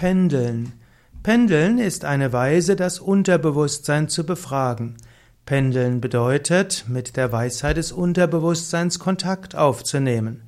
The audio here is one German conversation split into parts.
Pendeln. Pendeln ist eine Weise, das Unterbewusstsein zu befragen. Pendeln bedeutet, mit der Weisheit des Unterbewusstseins Kontakt aufzunehmen.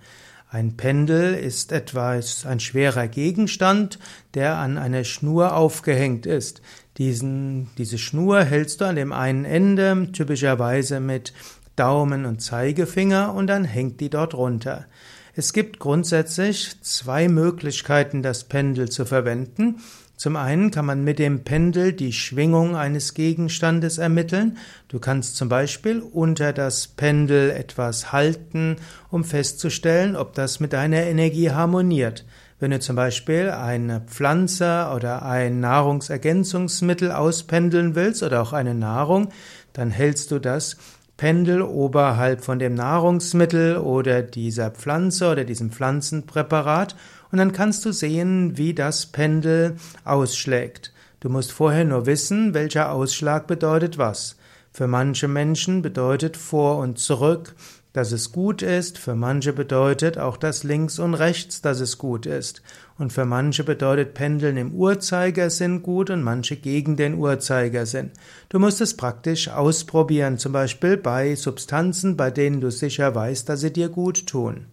Ein Pendel ist etwas, ein schwerer Gegenstand, der an einer Schnur aufgehängt ist. Diesen, diese Schnur hältst du an dem einen Ende, typischerweise mit Daumen und Zeigefinger, und dann hängt die dort runter. Es gibt grundsätzlich zwei Möglichkeiten, das Pendel zu verwenden. Zum einen kann man mit dem Pendel die Schwingung eines Gegenstandes ermitteln. Du kannst zum Beispiel unter das Pendel etwas halten, um festzustellen, ob das mit deiner Energie harmoniert. Wenn du zum Beispiel eine Pflanze oder ein Nahrungsergänzungsmittel auspendeln willst oder auch eine Nahrung, dann hältst du das Pendel oberhalb von dem Nahrungsmittel oder dieser Pflanze oder diesem Pflanzenpräparat und dann kannst du sehen, wie das Pendel ausschlägt. Du musst vorher nur wissen, welcher Ausschlag bedeutet was. Für manche Menschen bedeutet vor und zurück, dass es gut ist, für manche bedeutet auch das links und rechts, dass es gut ist. Und für manche bedeutet Pendeln im Uhrzeigersinn gut und manche gegen den Uhrzeigersinn. Du musst es praktisch ausprobieren, zum Beispiel bei Substanzen, bei denen du sicher weißt, dass sie dir gut tun.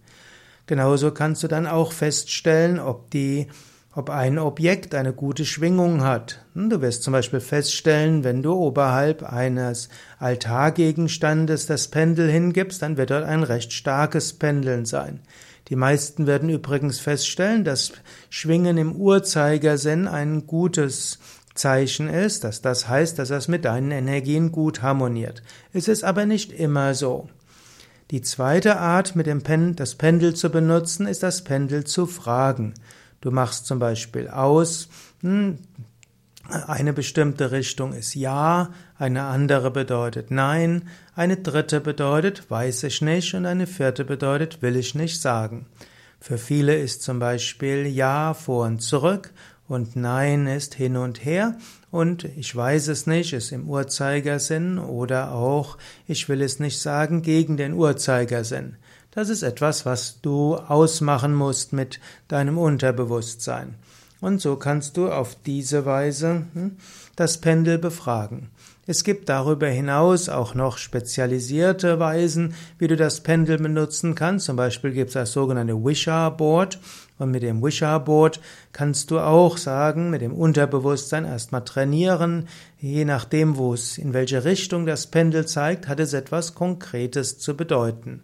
Genauso kannst du dann auch feststellen, ob die ob ein Objekt eine gute Schwingung hat. Hm, du wirst zum Beispiel feststellen, wenn du oberhalb eines Altargegenstandes das Pendel hingibst, dann wird dort ein recht starkes Pendeln sein. Die meisten werden übrigens feststellen, dass Schwingen im Uhrzeigersinn ein gutes Zeichen ist, dass das heißt, dass es mit deinen Energien gut harmoniert. Es ist aber nicht immer so. Die zweite Art, mit dem Pen das Pendel zu benutzen, ist das Pendel zu fragen. Du machst zum Beispiel aus, hm, eine bestimmte Richtung ist Ja, eine andere bedeutet Nein, eine dritte bedeutet Weiß ich nicht und eine vierte bedeutet Will ich nicht sagen. Für viele ist zum Beispiel Ja vor und zurück und Nein ist hin und her und ich weiß es nicht ist im Uhrzeigersinn oder auch ich will es nicht sagen gegen den Uhrzeigersinn. Das ist etwas, was du ausmachen musst mit deinem Unterbewusstsein. Und so kannst du auf diese Weise hm, das Pendel befragen. Es gibt darüber hinaus auch noch spezialisierte Weisen, wie du das Pendel benutzen kannst. Zum Beispiel gibt es das sogenannte Wisha Board. Und mit dem Wisha Board kannst du auch sagen, mit dem Unterbewusstsein erstmal trainieren. Je nachdem, wo es, in welche Richtung das Pendel zeigt, hat es etwas Konkretes zu bedeuten.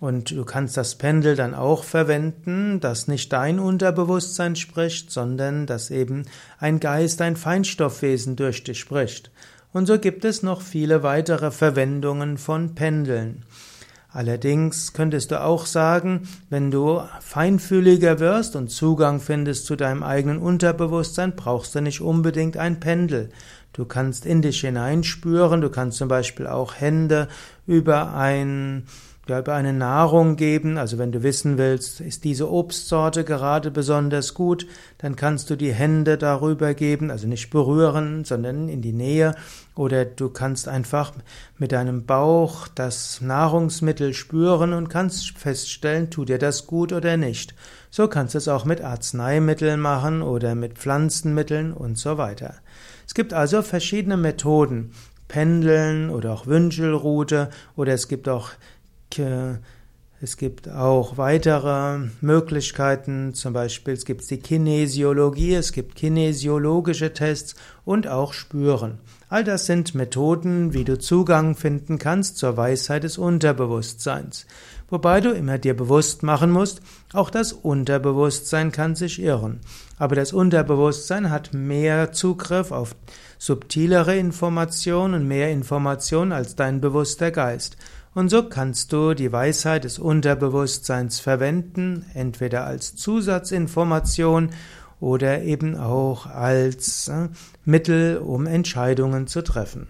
Und du kannst das Pendel dann auch verwenden, dass nicht dein Unterbewusstsein spricht, sondern dass eben ein Geist, ein Feinstoffwesen durch dich spricht. Und so gibt es noch viele weitere Verwendungen von Pendeln. Allerdings könntest du auch sagen, wenn du feinfühliger wirst und Zugang findest zu deinem eigenen Unterbewusstsein, brauchst du nicht unbedingt ein Pendel. Du kannst in dich hineinspüren, du kannst zum Beispiel auch Hände über ein ja, über eine Nahrung geben. Also wenn du wissen willst, ist diese Obstsorte gerade besonders gut, dann kannst du die Hände darüber geben, also nicht berühren, sondern in die Nähe. Oder du kannst einfach mit deinem Bauch das Nahrungsmittel spüren und kannst feststellen, tut dir das gut oder nicht. So kannst du es auch mit Arzneimitteln machen oder mit Pflanzenmitteln und so weiter. Es gibt also verschiedene Methoden. Pendeln oder auch Wünschelrute oder es gibt auch es gibt auch weitere Möglichkeiten, zum Beispiel es gibt die Kinesiologie, es gibt kinesiologische Tests und auch Spüren. All das sind Methoden, wie du Zugang finden kannst zur Weisheit des Unterbewusstseins. Wobei du immer dir bewusst machen musst, auch das Unterbewusstsein kann sich irren. Aber das Unterbewusstsein hat mehr Zugriff auf subtilere Informationen und mehr Informationen als dein bewusster Geist. Und so kannst du die Weisheit des Unterbewusstseins verwenden, entweder als Zusatzinformation oder eben auch als äh, Mittel, um Entscheidungen zu treffen.